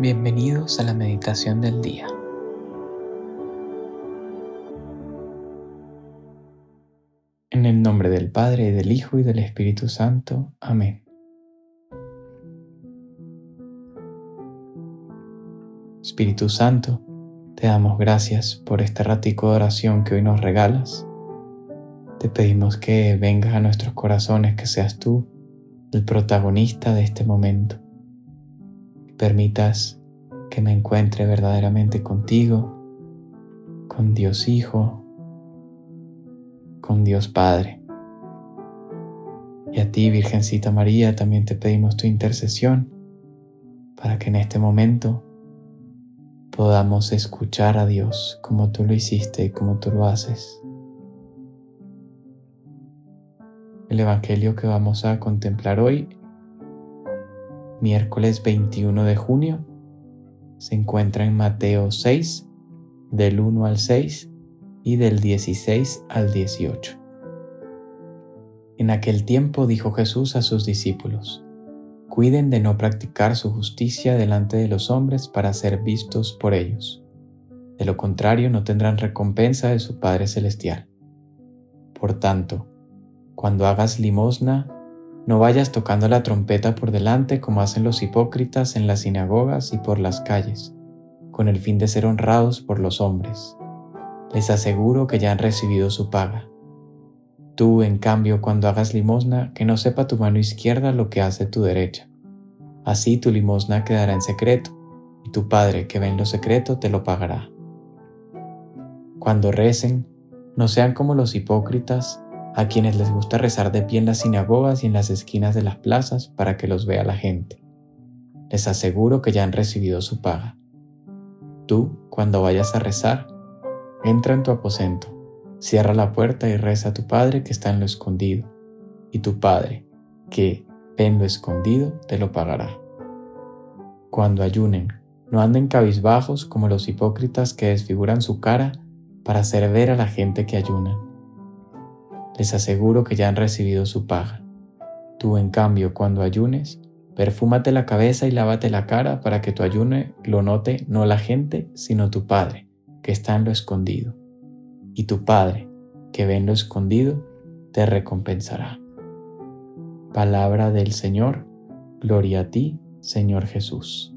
Bienvenidos a la meditación del día. En el nombre del Padre, del Hijo, y del Espíritu Santo. Amén. Espíritu Santo, te damos gracias por este ratico de oración que hoy nos regalas. Te pedimos que vengas a nuestros corazones, que seas tú el protagonista de este momento permitas que me encuentre verdaderamente contigo, con Dios Hijo, con Dios Padre. Y a ti, Virgencita María, también te pedimos tu intercesión para que en este momento podamos escuchar a Dios como tú lo hiciste y como tú lo haces. El Evangelio que vamos a contemplar hoy miércoles 21 de junio, se encuentra en Mateo 6, del 1 al 6 y del 16 al 18. En aquel tiempo dijo Jesús a sus discípulos, Cuiden de no practicar su justicia delante de los hombres para ser vistos por ellos. De lo contrario no tendrán recompensa de su Padre Celestial. Por tanto, cuando hagas limosna, no vayas tocando la trompeta por delante como hacen los hipócritas en las sinagogas y por las calles, con el fin de ser honrados por los hombres. Les aseguro que ya han recibido su paga. Tú, en cambio, cuando hagas limosna, que no sepa tu mano izquierda lo que hace tu derecha. Así tu limosna quedará en secreto, y tu Padre que ve en lo secreto te lo pagará. Cuando recen, no sean como los hipócritas, a quienes les gusta rezar de pie en las sinagogas y en las esquinas de las plazas para que los vea la gente. Les aseguro que ya han recibido su paga. Tú, cuando vayas a rezar, entra en tu aposento, cierra la puerta y reza a tu Padre que está en lo escondido, y tu Padre, que en lo escondido, te lo pagará. Cuando ayunen, no anden cabizbajos como los hipócritas que desfiguran su cara para hacer ver a la gente que ayunan les aseguro que ya han recibido su paga. Tú, en cambio, cuando ayunes, perfúmate la cabeza y lávate la cara para que tu ayune lo note no la gente, sino tu Padre, que está en lo escondido. Y tu Padre, que ve en lo escondido, te recompensará. Palabra del Señor, gloria a ti, Señor Jesús.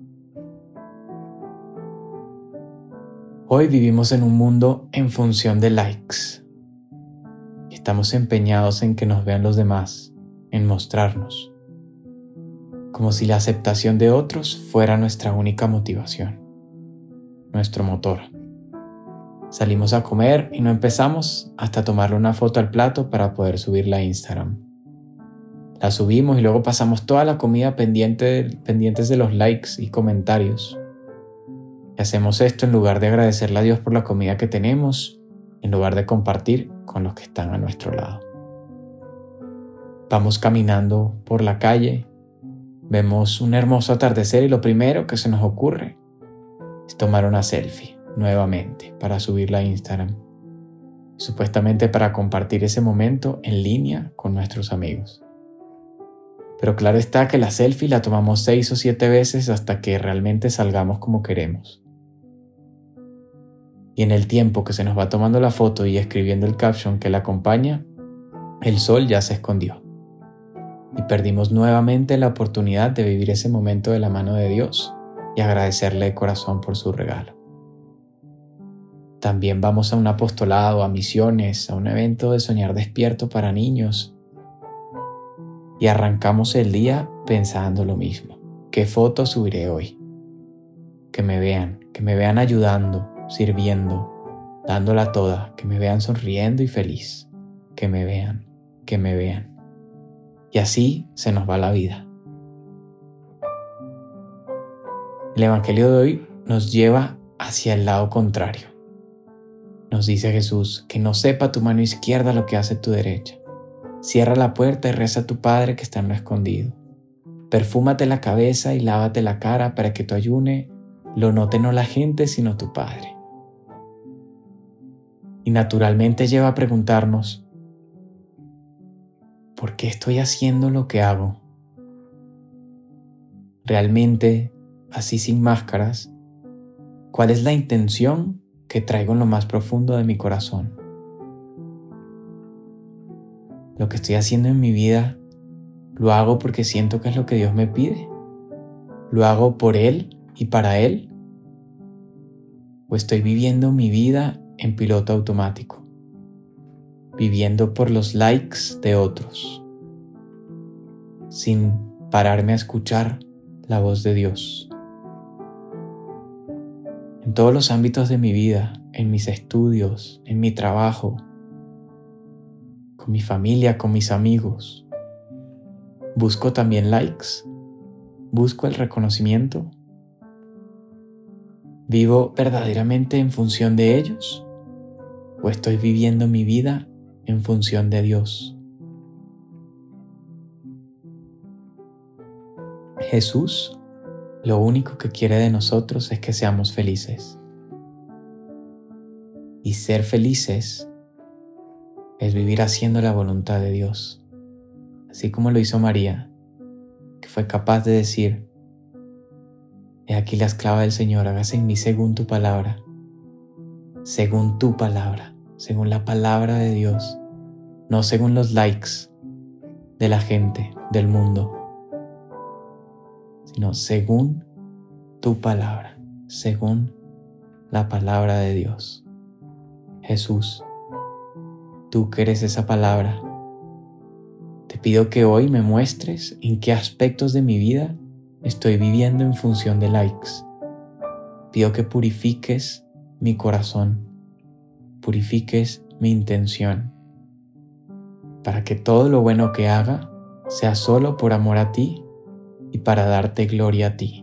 Hoy vivimos en un mundo en función de likes Estamos empeñados en que nos vean los demás, en mostrarnos, como si la aceptación de otros fuera nuestra única motivación, nuestro motor. Salimos a comer y no empezamos hasta tomarle una foto al plato para poder subirla a Instagram. La subimos y luego pasamos toda la comida pendiente, pendientes de los likes y comentarios. Y hacemos esto en lugar de agradecerle a Dios por la comida que tenemos en lugar de compartir con los que están a nuestro lado. Vamos caminando por la calle, vemos un hermoso atardecer y lo primero que se nos ocurre es tomar una selfie nuevamente para subirla a Instagram, supuestamente para compartir ese momento en línea con nuestros amigos. Pero claro está que la selfie la tomamos seis o siete veces hasta que realmente salgamos como queremos y en el tiempo que se nos va tomando la foto y escribiendo el caption que la acompaña, el sol ya se escondió. Y perdimos nuevamente la oportunidad de vivir ese momento de la mano de Dios y agradecerle de corazón por su regalo. También vamos a un apostolado, a misiones, a un evento de soñar despierto para niños. Y arrancamos el día pensando lo mismo. ¿Qué foto subiré hoy? Que me vean, que me vean ayudando, sirviendo, dándola toda, que me vean sonriendo y feliz, que me vean, que me vean. Y así se nos va la vida. El Evangelio de hoy nos lleva hacia el lado contrario. Nos dice Jesús que no sepa tu mano izquierda lo que hace tu derecha. Cierra la puerta y reza a tu Padre que está en lo escondido. Perfúmate la cabeza y lávate la cara para que tu ayune lo note no la gente sino tu Padre y naturalmente lleva a preguntarnos, ¿por qué estoy haciendo lo que hago? ¿Realmente así sin máscaras, cuál es la intención que traigo en lo más profundo de mi corazón. Lo que estoy haciendo en mi vida, lo hago porque siento que es lo que Dios me pide. Lo hago por Él y para Él. O estoy viviendo mi vida en piloto automático, viviendo por los likes de otros, sin pararme a escuchar la voz de Dios en todos los ámbitos de mi vida, en mis estudios, en mi trabajo, con mi familia, con mis amigos. Busco también likes, busco el reconocimiento. ¿Vivo verdaderamente en función de ellos? ¿O estoy viviendo mi vida en función de Dios? Jesús lo único que quiere de nosotros es que seamos felices. Y ser felices es vivir haciendo la voluntad de Dios, así como lo hizo María, que fue capaz de decir, He aquí la esclava del Señor, hágase en mí según tu palabra, según tu palabra, según la palabra de Dios, no según los likes de la gente, del mundo sino según tu palabra, según la palabra de Dios. Jesús, tú que eres esa palabra, te pido que hoy me muestres en qué aspectos de mi vida estoy viviendo en función de likes. Pido que purifiques mi corazón, purifiques mi intención, para que todo lo bueno que haga sea solo por amor a ti y para darte gloria a ti.